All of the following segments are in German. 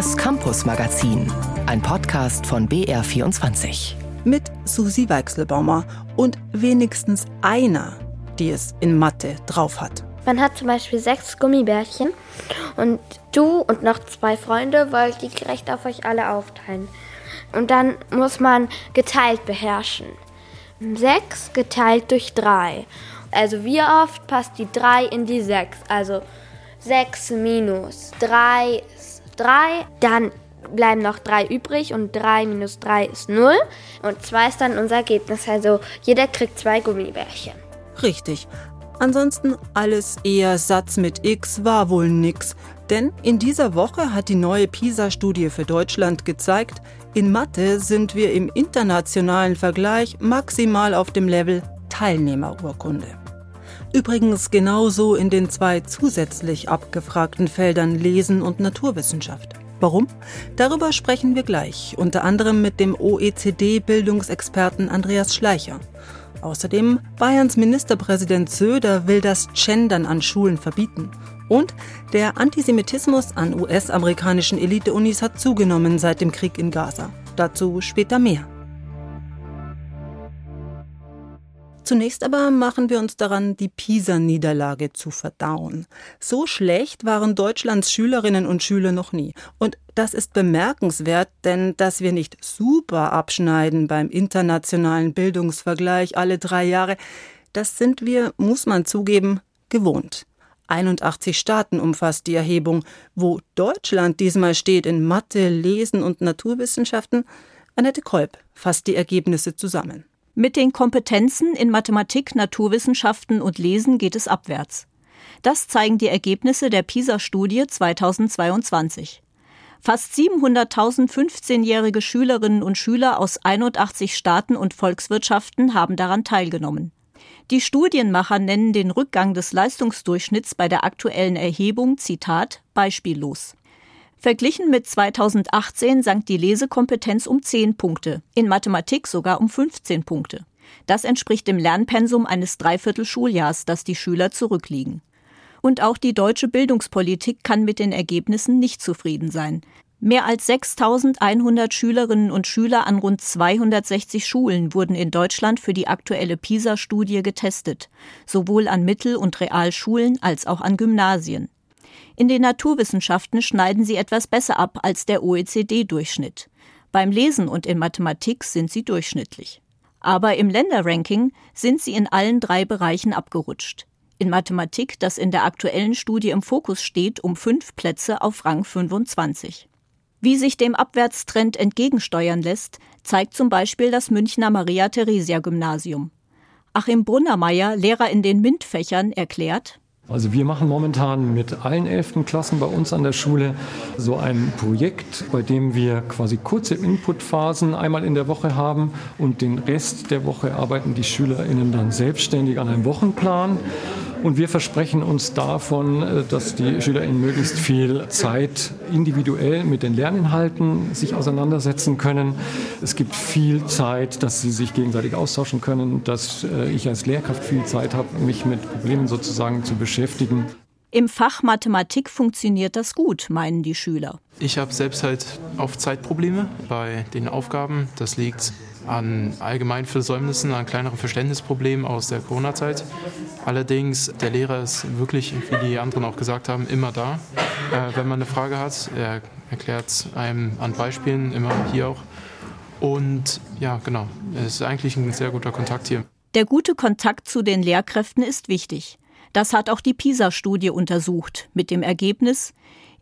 Das Campus Magazin, ein Podcast von BR24. Mit Susi Weichselbaumer und wenigstens einer, die es in Mathe drauf hat. Man hat zum Beispiel sechs Gummibärchen und du und noch zwei Freunde wollt die gerecht auf euch alle aufteilen. Und dann muss man geteilt beherrschen. Sechs geteilt durch drei. Also wie oft passt die drei in die sechs? Also sechs minus drei ist drei. Dann bleiben noch drei übrig und drei minus drei ist null. Und zwei ist dann unser Ergebnis. Also jeder kriegt zwei Gummibärchen. Richtig. Ansonsten alles eher Satz mit X war wohl nix. Denn in dieser Woche hat die neue PISA-Studie für Deutschland gezeigt, in Mathe sind wir im internationalen Vergleich maximal auf dem Level Teilnehmerurkunde. Übrigens genauso in den zwei zusätzlich abgefragten Feldern Lesen und Naturwissenschaft. Warum? Darüber sprechen wir gleich, unter anderem mit dem OECD-Bildungsexperten Andreas Schleicher. Außerdem Bayerns Ministerpräsident Söder will das Gendern an Schulen verbieten. Und der Antisemitismus an US-amerikanischen Elite-Unis hat zugenommen seit dem Krieg in Gaza. Dazu später mehr. Zunächst aber machen wir uns daran, die PISA-Niederlage zu verdauen. So schlecht waren Deutschlands Schülerinnen und Schüler noch nie. Und das ist bemerkenswert, denn dass wir nicht super abschneiden beim internationalen Bildungsvergleich alle drei Jahre, das sind wir, muss man zugeben, gewohnt. 81 Staaten umfasst die Erhebung. Wo Deutschland diesmal steht in Mathe, Lesen und Naturwissenschaften, Annette Kolb fasst die Ergebnisse zusammen. Mit den Kompetenzen in Mathematik, Naturwissenschaften und Lesen geht es abwärts. Das zeigen die Ergebnisse der PISA-Studie 2022. Fast 700.000 15-jährige Schülerinnen und Schüler aus 81 Staaten und Volkswirtschaften haben daran teilgenommen. Die Studienmacher nennen den Rückgang des Leistungsdurchschnitts bei der aktuellen Erhebung, Zitat, beispiellos. Verglichen mit 2018 sank die Lesekompetenz um 10 Punkte, in Mathematik sogar um 15 Punkte. Das entspricht dem Lernpensum eines Dreiviertel-Schuljahrs, das die Schüler zurückliegen. Und auch die deutsche Bildungspolitik kann mit den Ergebnissen nicht zufrieden sein. Mehr als 6100 Schülerinnen und Schüler an rund 260 Schulen wurden in Deutschland für die aktuelle PISA-Studie getestet, sowohl an Mittel- und Realschulen als auch an Gymnasien. In den Naturwissenschaften schneiden sie etwas besser ab als der OECD-Durchschnitt. Beim Lesen und in Mathematik sind sie durchschnittlich. Aber im Länderranking sind sie in allen drei Bereichen abgerutscht. In Mathematik, das in der aktuellen Studie im Fokus steht, um fünf Plätze auf Rang 25. Wie sich dem Abwärtstrend entgegensteuern lässt, zeigt zum Beispiel das Münchner Maria-Theresia-Gymnasium. Achim Brunnermeier, Lehrer in den MINT-Fächern, erklärt, also wir machen momentan mit allen elften Klassen bei uns an der Schule so ein Projekt, bei dem wir quasi kurze Inputphasen einmal in der Woche haben und den Rest der Woche arbeiten die Schülerinnen dann selbstständig an einem Wochenplan. Und wir versprechen uns davon, äh, dass die SchülerInnen möglichst viel Zeit individuell mit den Lerninhalten sich auseinandersetzen können. Es gibt viel Zeit, dass sie sich gegenseitig austauschen können, dass äh, ich als Lehrkraft viel Zeit habe, mich mit Problemen sozusagen zu beschäftigen. Im Fach Mathematik funktioniert das gut, meinen die Schüler. Ich habe selbst halt oft Zeitprobleme bei den Aufgaben. Das liegt an allgemeinen Versäumnissen, an kleineren Verständnisproblemen aus der Corona-Zeit. Allerdings, der Lehrer ist wirklich, wie die anderen auch gesagt haben, immer da. Äh, wenn man eine Frage hat, er erklärt einem an Beispielen, immer hier auch. Und ja, genau, es ist eigentlich ein sehr guter Kontakt hier. Der gute Kontakt zu den Lehrkräften ist wichtig. Das hat auch die PISA-Studie untersucht, mit dem Ergebnis,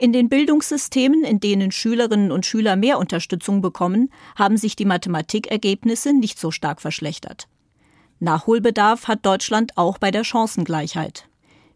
in den Bildungssystemen, in denen Schülerinnen und Schüler mehr Unterstützung bekommen, haben sich die Mathematikergebnisse nicht so stark verschlechtert. Nachholbedarf hat Deutschland auch bei der Chancengleichheit.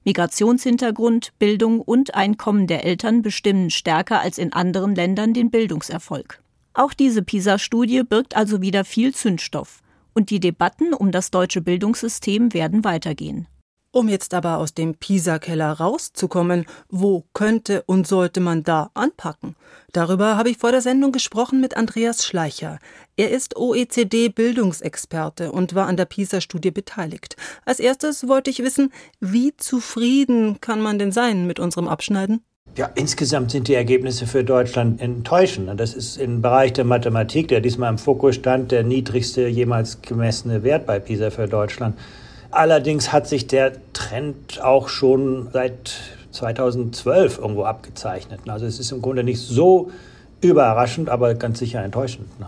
Migrationshintergrund, Bildung und Einkommen der Eltern bestimmen stärker als in anderen Ländern den Bildungserfolg. Auch diese PISA-Studie birgt also wieder viel Zündstoff. Und die Debatten um das deutsche Bildungssystem werden weitergehen. Um jetzt aber aus dem Pisa-Keller rauszukommen, wo könnte und sollte man da anpacken? Darüber habe ich vor der Sendung gesprochen mit Andreas Schleicher. Er ist OECD-Bildungsexperte und war an der Pisa-Studie beteiligt. Als erstes wollte ich wissen, wie zufrieden kann man denn sein mit unserem Abschneiden? Ja, insgesamt sind die Ergebnisse für Deutschland enttäuschend. Das ist im Bereich der Mathematik, der diesmal im Fokus stand, der niedrigste jemals gemessene Wert bei PISA für Deutschland. Allerdings hat sich der Trend auch schon seit 2012 irgendwo abgezeichnet. Also es ist im Grunde nicht so überraschend, aber ganz sicher enttäuschend. Ne?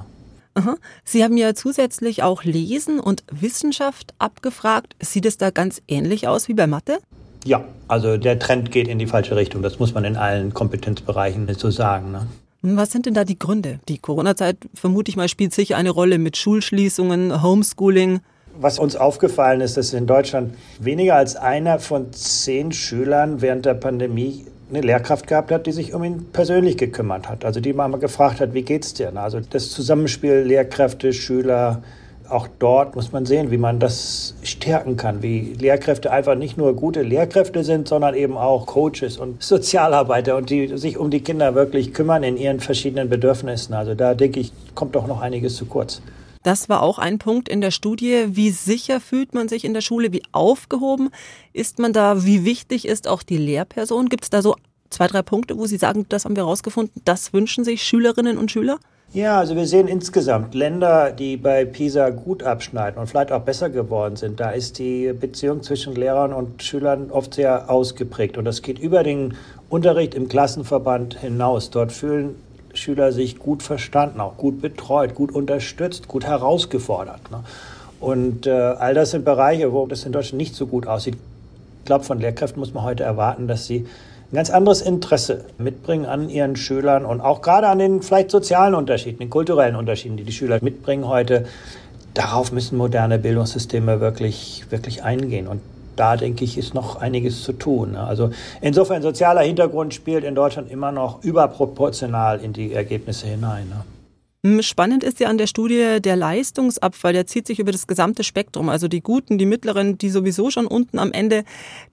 Aha. Sie haben ja zusätzlich auch Lesen und Wissenschaft abgefragt. Sieht es da ganz ähnlich aus wie bei Mathe? Ja, also der Trend geht in die falsche Richtung. Das muss man in allen Kompetenzbereichen so sagen. Ne? Was sind denn da die Gründe? Die Corona-Zeit, vermute ich mal, spielt sicher eine Rolle mit Schulschließungen, Homeschooling. Was uns aufgefallen ist, dass in Deutschland weniger als einer von zehn Schülern während der Pandemie eine Lehrkraft gehabt hat, die sich um ihn persönlich gekümmert hat. Also die mal gefragt hat, wie geht's dir? Also das Zusammenspiel Lehrkräfte, Schüler, auch dort muss man sehen, wie man das stärken kann, wie Lehrkräfte einfach nicht nur gute Lehrkräfte sind, sondern eben auch Coaches und Sozialarbeiter und die sich um die Kinder wirklich kümmern in ihren verschiedenen Bedürfnissen. Also da denke ich, kommt doch noch einiges zu kurz. Das war auch ein Punkt in der Studie. Wie sicher fühlt man sich in der Schule? Wie aufgehoben ist man da? Wie wichtig ist auch die Lehrperson? Gibt es da so zwei, drei Punkte, wo Sie sagen, das haben wir herausgefunden, das wünschen sich Schülerinnen und Schüler? Ja, also wir sehen insgesamt Länder, die bei PISA gut abschneiden und vielleicht auch besser geworden sind. Da ist die Beziehung zwischen Lehrern und Schülern oft sehr ausgeprägt. Und das geht über den Unterricht im Klassenverband hinaus. Dort fühlen Schüler sich gut verstanden, auch gut betreut, gut unterstützt, gut herausgefordert. Ne? Und äh, all das sind Bereiche, wo das in Deutschland nicht so gut aussieht. Ich glaube, von Lehrkräften muss man heute erwarten, dass sie ein ganz anderes Interesse mitbringen an ihren Schülern und auch gerade an den vielleicht sozialen Unterschieden, den kulturellen Unterschieden, die die Schüler mitbringen heute. Darauf müssen moderne Bildungssysteme wirklich, wirklich eingehen. Und da denke ich, ist noch einiges zu tun. Ne? Also insofern sozialer Hintergrund spielt in Deutschland immer noch überproportional in die Ergebnisse hinein. Ne? Hm, spannend ist ja an der Studie der Leistungsabfall, der zieht sich über das gesamte Spektrum. Also die Guten, die Mittleren, die sowieso schon unten am Ende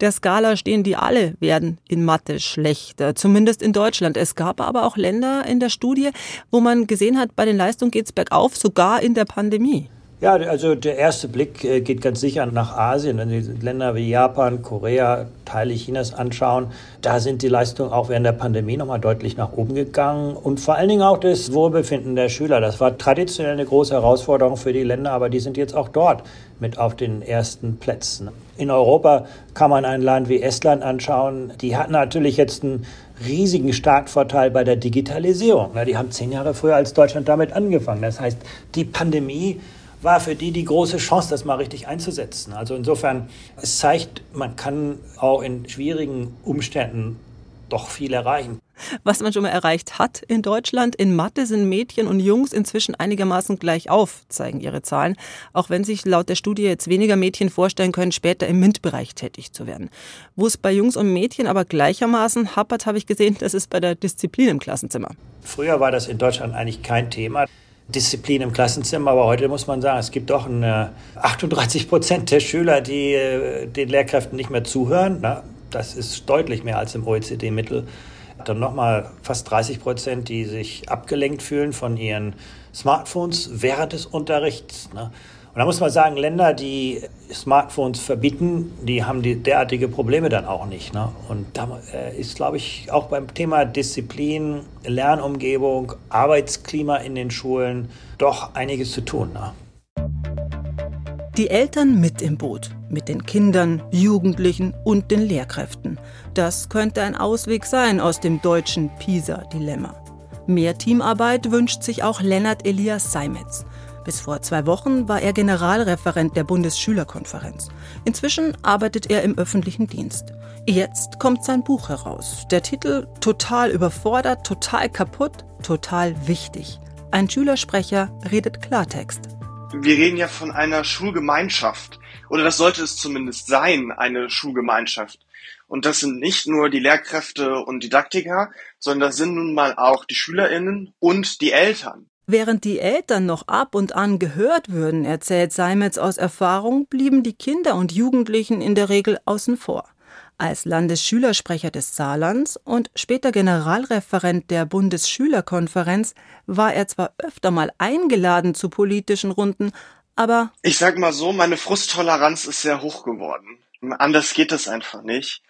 der Skala stehen, die alle werden in Mathe schlechter, zumindest in Deutschland. Es gab aber auch Länder in der Studie, wo man gesehen hat, bei den Leistungen geht es bergauf, sogar in der Pandemie. Ja, also der erste Blick äh, geht ganz sicher nach Asien. Wenn Sie Länder wie Japan, Korea, Teile Chinas anschauen, da sind die Leistungen auch während der Pandemie nochmal deutlich nach oben gegangen. Und vor allen Dingen auch das Wohlbefinden der Schüler. Das war traditionell eine große Herausforderung für die Länder, aber die sind jetzt auch dort mit auf den ersten Plätzen. In Europa kann man ein Land wie Estland anschauen. Die hatten natürlich jetzt einen riesigen Startvorteil bei der Digitalisierung. Die haben zehn Jahre früher als Deutschland damit angefangen. Das heißt, die Pandemie war für die die große Chance, das mal richtig einzusetzen. Also insofern, es zeigt, man kann auch in schwierigen Umständen doch viel erreichen. Was man schon mal erreicht hat in Deutschland, in Mathe sind Mädchen und Jungs inzwischen einigermaßen gleich auf, zeigen ihre Zahlen, auch wenn sich laut der Studie jetzt weniger Mädchen vorstellen können, später im MINT-Bereich tätig zu werden. Wo es bei Jungs und Mädchen aber gleichermaßen happert, habe ich gesehen, das ist bei der Disziplin im Klassenzimmer. Früher war das in Deutschland eigentlich kein Thema. Disziplin im Klassenzimmer, aber heute muss man sagen, es gibt doch eine 38 Prozent der Schüler, die äh, den Lehrkräften nicht mehr zuhören. Na, das ist deutlich mehr als im OECD-Mittel. Dann nochmal fast 30 Prozent, die sich abgelenkt fühlen von ihren Smartphones während des Unterrichts. Ne? Und da muss man sagen, Länder, die Smartphones verbieten, die haben die derartige Probleme dann auch nicht. Ne? Und da äh, ist, glaube ich, auch beim Thema Disziplin, Lernumgebung, Arbeitsklima in den Schulen doch einiges zu tun. Ne? Die Eltern mit im Boot, mit den Kindern, Jugendlichen und den Lehrkräften. Das könnte ein Ausweg sein aus dem deutschen PISA-Dilemma. Mehr Teamarbeit wünscht sich auch Lennart Elias Seimetz. Bis vor zwei Wochen war er Generalreferent der Bundesschülerkonferenz. Inzwischen arbeitet er im öffentlichen Dienst. Jetzt kommt sein Buch heraus. Der Titel Total überfordert, total kaputt, total wichtig. Ein Schülersprecher redet Klartext. Wir reden ja von einer Schulgemeinschaft. Oder das sollte es zumindest sein, eine Schulgemeinschaft. Und das sind nicht nur die Lehrkräfte und Didaktiker, sondern das sind nun mal auch die Schülerinnen und die Eltern. Während die Eltern noch ab und an gehört würden, erzählt Seimetz aus Erfahrung, blieben die Kinder und Jugendlichen in der Regel außen vor. Als Landesschülersprecher des Saarlands und später Generalreferent der Bundesschülerkonferenz war er zwar öfter mal eingeladen zu politischen Runden, aber ich sag mal so, meine Frusttoleranz ist sehr hoch geworden. Anders geht es einfach nicht.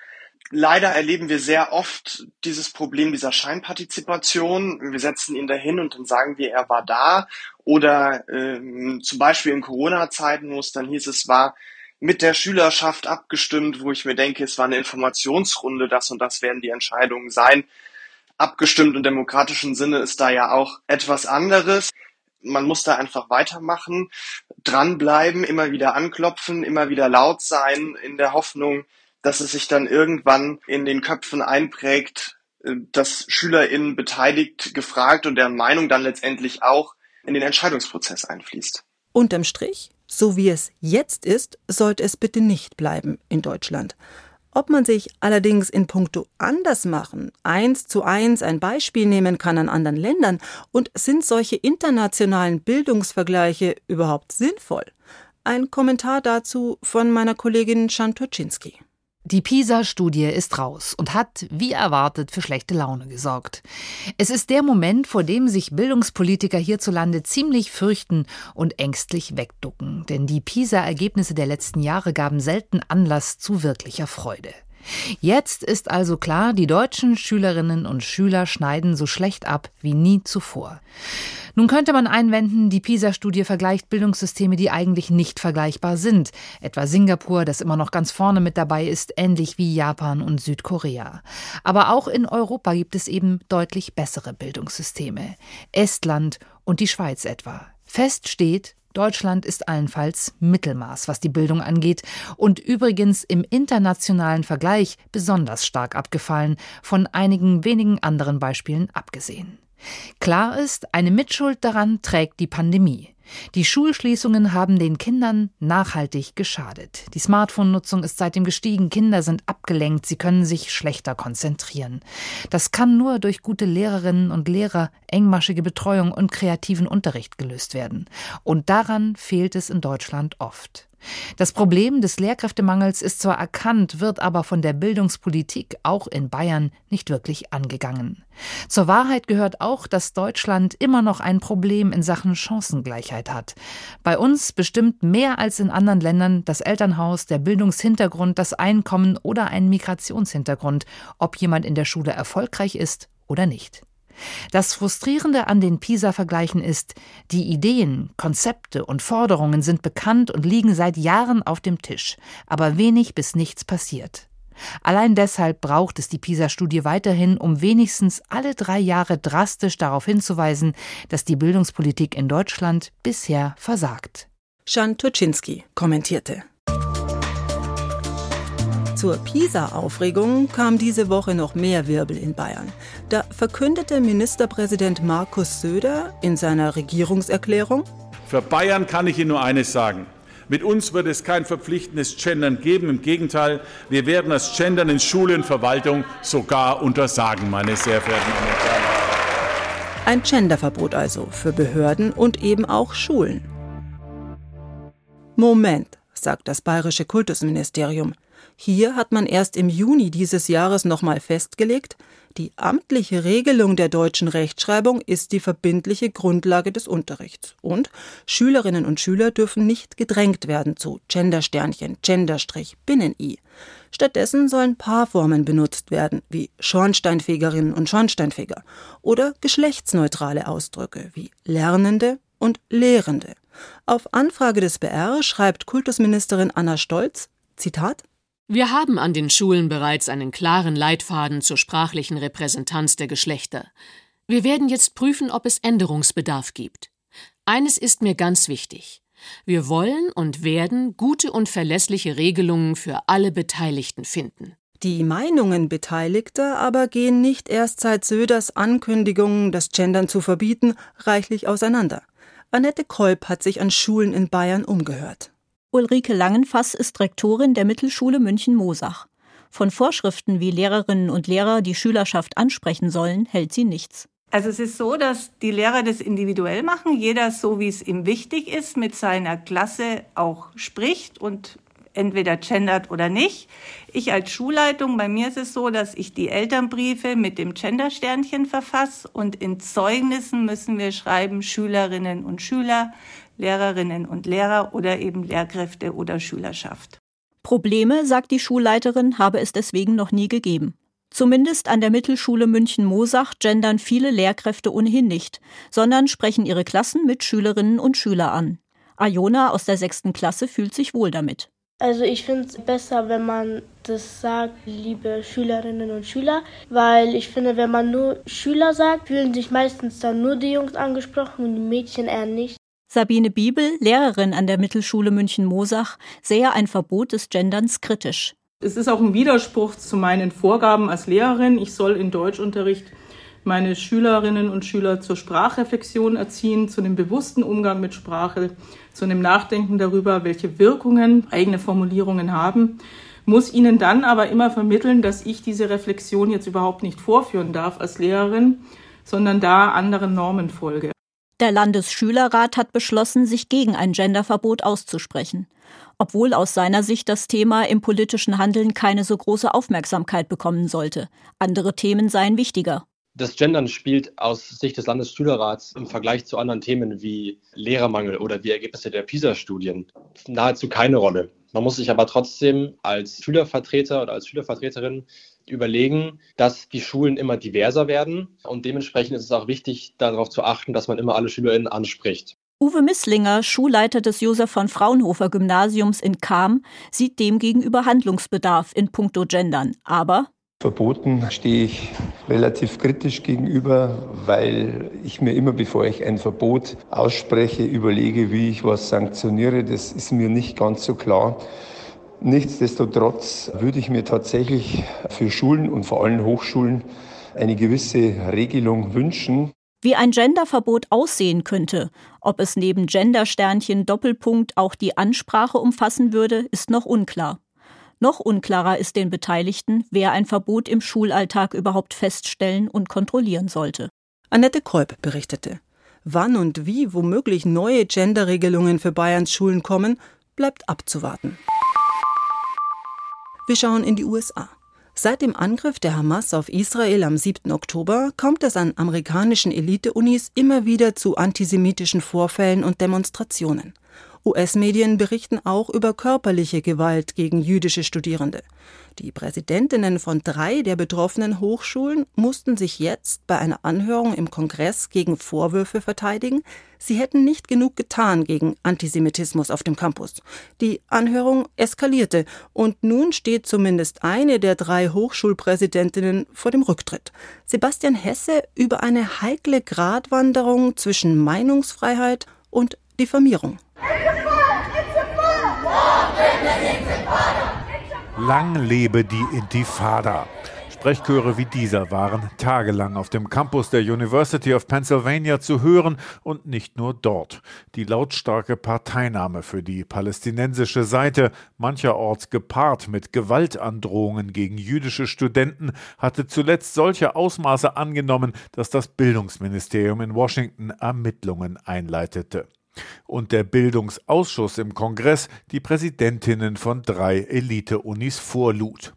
Leider erleben wir sehr oft dieses Problem dieser Scheinpartizipation. Wir setzen ihn dahin und dann sagen wir, er war da. Oder ähm, zum Beispiel in Corona-Zeiten, wo es dann hieß, es war mit der Schülerschaft abgestimmt, wo ich mir denke, es war eine Informationsrunde, das und das werden die Entscheidungen sein. Abgestimmt im demokratischen Sinne ist da ja auch etwas anderes. Man muss da einfach weitermachen, dranbleiben, immer wieder anklopfen, immer wieder laut sein, in der Hoffnung, dass es sich dann irgendwann in den Köpfen einprägt, äh, dass SchülerInnen beteiligt, gefragt und deren Meinung dann letztendlich auch in den Entscheidungsprozess einfließt. Unterm Strich, so wie es jetzt ist, sollte es bitte nicht bleiben in Deutschland. Ob man sich allerdings in puncto anders machen, eins zu eins ein Beispiel nehmen kann an anderen Ländern und sind solche internationalen Bildungsvergleiche überhaupt sinnvoll? Ein Kommentar dazu von meiner Kollegin Schantoczynski. Die PISA-Studie ist raus und hat, wie erwartet, für schlechte Laune gesorgt. Es ist der Moment, vor dem sich Bildungspolitiker hierzulande ziemlich fürchten und ängstlich wegducken, denn die PISA-Ergebnisse der letzten Jahre gaben selten Anlass zu wirklicher Freude. Jetzt ist also klar, die deutschen Schülerinnen und Schüler schneiden so schlecht ab wie nie zuvor. Nun könnte man einwenden, die PISA-Studie vergleicht Bildungssysteme, die eigentlich nicht vergleichbar sind, etwa Singapur, das immer noch ganz vorne mit dabei ist, ähnlich wie Japan und Südkorea. Aber auch in Europa gibt es eben deutlich bessere Bildungssysteme. Estland und die Schweiz etwa. Fest steht, Deutschland ist allenfalls Mittelmaß, was die Bildung angeht und übrigens im internationalen Vergleich besonders stark abgefallen, von einigen wenigen anderen Beispielen abgesehen. Klar ist, eine Mitschuld daran trägt die Pandemie. Die Schulschließungen haben den Kindern nachhaltig geschadet. Die Smartphone-Nutzung ist seitdem gestiegen, Kinder sind abgelenkt, sie können sich schlechter konzentrieren. Das kann nur durch gute Lehrerinnen und Lehrer, engmaschige Betreuung und kreativen Unterricht gelöst werden. Und daran fehlt es in Deutschland oft. Das Problem des Lehrkräftemangels ist zwar erkannt, wird aber von der Bildungspolitik auch in Bayern nicht wirklich angegangen. Zur Wahrheit gehört auch, dass Deutschland immer noch ein Problem in Sachen Chancengleichheit hat. Bei uns bestimmt mehr als in anderen Ländern das Elternhaus, der Bildungshintergrund, das Einkommen oder ein Migrationshintergrund, ob jemand in der Schule erfolgreich ist oder nicht. Das Frustrierende an den PISA-Vergleichen ist, die Ideen, Konzepte und Forderungen sind bekannt und liegen seit Jahren auf dem Tisch, aber wenig bis nichts passiert. Allein deshalb braucht es die PISA-Studie weiterhin, um wenigstens alle drei Jahre drastisch darauf hinzuweisen, dass die Bildungspolitik in Deutschland bisher versagt. Jan Tuczynski kommentierte. Zur PISA-Aufregung kam diese Woche noch mehr Wirbel in Bayern. Da verkündete Ministerpräsident Markus Söder in seiner Regierungserklärung, Für Bayern kann ich Ihnen nur eines sagen. Mit uns wird es kein verpflichtendes Gendern geben. Im Gegenteil, wir werden das Gendern in Schule und Verwaltung sogar untersagen, meine sehr verehrten Damen und Herren. Ein Genderverbot also für Behörden und eben auch Schulen. Moment, sagt das bayerische Kultusministerium. Hier hat man erst im Juni dieses Jahres nochmal festgelegt, die amtliche Regelung der deutschen Rechtschreibung ist die verbindliche Grundlage des Unterrichts. Und Schülerinnen und Schüler dürfen nicht gedrängt werden zu Gendersternchen, Genderstrich, Binnen-I. Stattdessen sollen Paarformen benutzt werden, wie Schornsteinfegerinnen und Schornsteinfeger, oder geschlechtsneutrale Ausdrücke wie Lernende und Lehrende. Auf Anfrage des BR schreibt Kultusministerin Anna Stolz, Zitat, wir haben an den Schulen bereits einen klaren Leitfaden zur sprachlichen Repräsentanz der Geschlechter. Wir werden jetzt prüfen, ob es Änderungsbedarf gibt. Eines ist mir ganz wichtig. Wir wollen und werden gute und verlässliche Regelungen für alle Beteiligten finden. Die Meinungen Beteiligter aber gehen nicht erst seit Söders Ankündigung, das Gendern zu verbieten, reichlich auseinander. Annette Kolb hat sich an Schulen in Bayern umgehört. Ulrike Langenfass ist Rektorin der Mittelschule München-Mosach. Von Vorschriften, wie Lehrerinnen und Lehrer die Schülerschaft ansprechen sollen, hält sie nichts. Also es ist so, dass die Lehrer das individuell machen, jeder so, wie es ihm wichtig ist, mit seiner Klasse auch spricht und entweder gendert oder nicht. Ich als Schulleitung, bei mir ist es so, dass ich die Elternbriefe mit dem Gendersternchen verfasse und in Zeugnissen müssen wir schreiben Schülerinnen und Schüler, Lehrerinnen und Lehrer oder eben Lehrkräfte oder Schülerschaft. Probleme, sagt die Schulleiterin, habe es deswegen noch nie gegeben. Zumindest an der Mittelschule München-Mosach gendern viele Lehrkräfte ohnehin nicht, sondern sprechen ihre Klassen mit Schülerinnen und Schüler an. Ayona aus der sechsten Klasse fühlt sich wohl damit. Also ich finde es besser, wenn man das sagt, liebe Schülerinnen und Schüler, weil ich finde, wenn man nur Schüler sagt, fühlen sich meistens dann nur die Jungs angesprochen und die Mädchen eher nicht. Sabine Biebel, Lehrerin an der Mittelschule München-Mosach, sehe ein Verbot des Genderns kritisch. Es ist auch ein Widerspruch zu meinen Vorgaben als Lehrerin. Ich soll in Deutschunterricht meine Schülerinnen und Schüler zur Sprachreflexion erziehen, zu dem bewussten Umgang mit Sprache, zu einem Nachdenken darüber, welche Wirkungen eigene Formulierungen haben, muss ihnen dann aber immer vermitteln, dass ich diese Reflexion jetzt überhaupt nicht vorführen darf als Lehrerin, sondern da anderen Normen folge. Der Landesschülerrat hat beschlossen, sich gegen ein Genderverbot auszusprechen, obwohl aus seiner Sicht das Thema im politischen Handeln keine so große Aufmerksamkeit bekommen sollte. Andere Themen seien wichtiger. Das Gendern spielt aus Sicht des Landesschülerrats im Vergleich zu anderen Themen wie Lehrermangel oder die Ergebnisse der PISA-Studien nahezu keine Rolle. Man muss sich aber trotzdem als Schülervertreter oder als Schülervertreterin überlegen, dass die Schulen immer diverser werden und dementsprechend ist es auch wichtig, darauf zu achten, dass man immer alle SchülerInnen anspricht. Uwe Misslinger, Schulleiter des Josef von Fraunhofer Gymnasiums in Cham, sieht demgegenüber Handlungsbedarf in puncto Gendern. Aber Verboten stehe ich relativ kritisch gegenüber, weil ich mir immer, bevor ich ein Verbot ausspreche, überlege, wie ich was sanktioniere. Das ist mir nicht ganz so klar. Nichtsdestotrotz würde ich mir tatsächlich für Schulen und vor allem Hochschulen eine gewisse Regelung wünschen. Wie ein Genderverbot aussehen könnte, ob es neben Gendersternchen Doppelpunkt auch die Ansprache umfassen würde, ist noch unklar. Noch unklarer ist den Beteiligten, wer ein Verbot im Schulalltag überhaupt feststellen und kontrollieren sollte. Annette Kolb berichtete. Wann und wie womöglich neue Genderregelungen für Bayerns Schulen kommen, bleibt abzuwarten. Wir schauen in die USA. Seit dem Angriff der Hamas auf Israel am 7. Oktober kommt es an amerikanischen Elite-Unis immer wieder zu antisemitischen Vorfällen und Demonstrationen. US-Medien berichten auch über körperliche Gewalt gegen jüdische Studierende. Die Präsidentinnen von drei der betroffenen Hochschulen mussten sich jetzt bei einer Anhörung im Kongress gegen Vorwürfe verteidigen, sie hätten nicht genug getan gegen Antisemitismus auf dem Campus. Die Anhörung eskalierte und nun steht zumindest eine der drei Hochschulpräsidentinnen vor dem Rücktritt. Sebastian Hesse über eine heikle Gratwanderung zwischen Meinungsfreiheit und Diffamierung. Lang lebe die Intifada. Sprechchöre wie dieser waren tagelang auf dem Campus der University of Pennsylvania zu hören und nicht nur dort. Die lautstarke Parteinahme für die palästinensische Seite, mancherorts gepaart mit Gewaltandrohungen gegen jüdische Studenten, hatte zuletzt solche Ausmaße angenommen, dass das Bildungsministerium in Washington Ermittlungen einleitete und der Bildungsausschuss im Kongress die Präsidentinnen von drei Elite-Unis vorlud.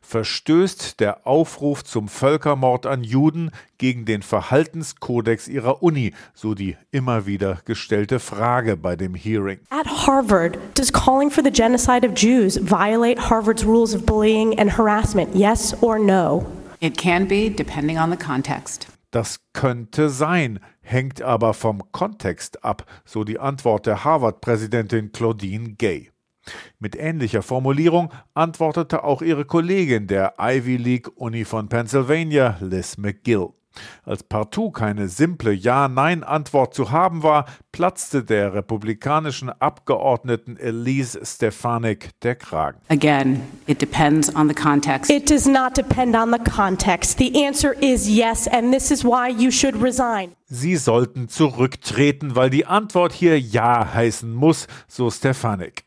Verstößt der Aufruf zum Völkermord an Juden gegen den Verhaltenskodex ihrer Uni, so die immer wieder gestellte Frage bei dem Hearing. At Harvard, does calling for the genocide of Jews violate Harvard's rules of bullying and harassment? Yes or no? It can be, depending on the context. Das könnte sein, hängt aber vom Kontext ab, so die Antwort der Harvard-Präsidentin Claudine Gay. Mit ähnlicher Formulierung antwortete auch ihre Kollegin der Ivy League Uni von Pennsylvania, Liz McGill. Als partout keine simple Ja-Nein-Antwort zu haben war, platzte der republikanischen Abgeordneten Elise Stefanik der Kragen. Again, it depends on the context. It does not depend on the context. The answer is yes, and this is why you should resign. Sie sollten zurücktreten, weil die Antwort hier Ja heißen muss, so Stefanik.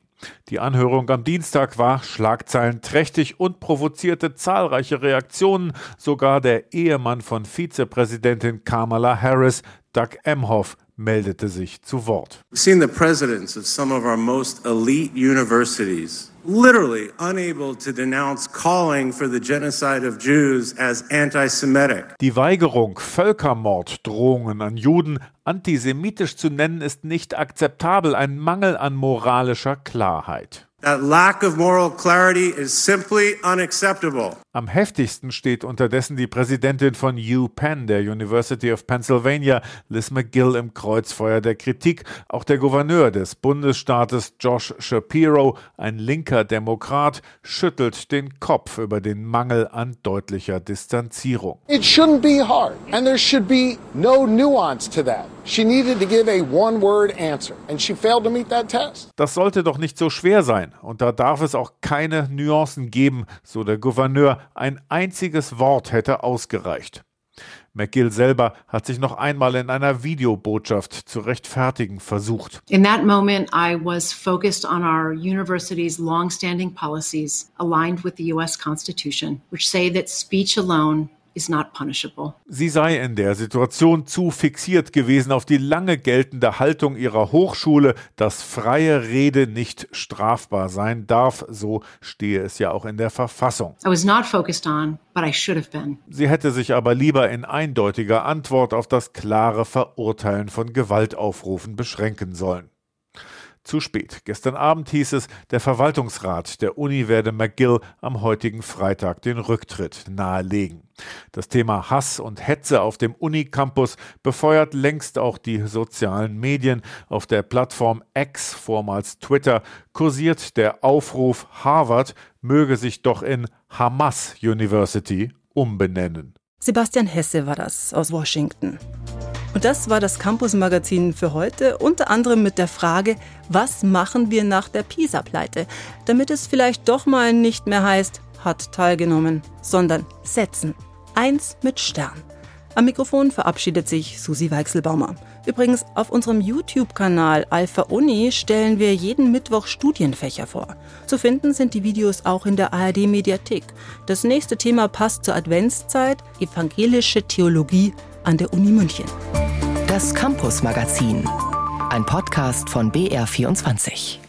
Die Anhörung am Dienstag war schlagzeilenträchtig und provozierte zahlreiche Reaktionen. Sogar der Ehemann von Vizepräsidentin Kamala Harris, Doug Emhoff, meldete sich zu Wort. We've seen the presidents of some of our most elite universities literally unable to denounce calling for the genocide of Jews as anti-Semitic. Die Weigerung, Völkermorddrohungen an Juden antisemitisch zu nennen, ist nicht akzeptabel, ein Mangel an moralischer Klarheit. That lack of moral clarity is simply unacceptable. Am heftigsten steht unterdessen die Präsidentin von UPenn, der University of Pennsylvania, Liz McGill, im Kreuzfeuer der Kritik. Auch der Gouverneur des Bundesstaates, Josh Shapiro, ein linker Demokrat, schüttelt den Kopf über den Mangel an deutlicher Distanzierung. It shouldn't be hard, and there should be no nuance to that. She needed to give a one-word answer, and she failed to meet that test. Das sollte doch nicht so schwer sein, und da darf es auch keine Nuancen geben, so der Gouverneur. Ein einziges Wort hätte ausgereicht. McGill selber hat sich noch einmal in einer Videobotschaft zu rechtfertigen versucht. In that moment, I was focused on our university's long-standing policies aligned with the U.S. Constitution, which say that speech alone is not punishable. Sie sei in der Situation zu fixiert gewesen auf die lange geltende Haltung ihrer Hochschule, dass freie Rede nicht strafbar sein darf, so stehe es ja auch in der Verfassung. I was not focused on, but I should have been. Sie hätte sich aber lieber in eindeutiger Antwort auf das klare Verurteilen von Gewaltaufrufen beschränken sollen. Zu spät. Gestern Abend hieß es, der Verwaltungsrat der Uni werde McGill am heutigen Freitag den Rücktritt nahelegen. Das Thema Hass und Hetze auf dem Unicampus befeuert längst auch die sozialen Medien. Auf der Plattform X, vormals Twitter, kursiert der Aufruf, Harvard möge sich doch in Hamas University umbenennen. Sebastian Hesse war das aus Washington. Und das war das Campus-Magazin für heute, unter anderem mit der Frage, was machen wir nach der PISA-Pleite, damit es vielleicht doch mal nicht mehr heißt, hat teilgenommen, sondern setzen. Eins mit Stern. Am Mikrofon verabschiedet sich Susi Weichselbaumer. Übrigens, auf unserem YouTube-Kanal Alpha Uni stellen wir jeden Mittwoch Studienfächer vor. Zu finden sind die Videos auch in der ARD-Mediathek. Das nächste Thema passt zur Adventszeit, evangelische Theologie an der Uni München. Das Campus Magazin, ein Podcast von BR24.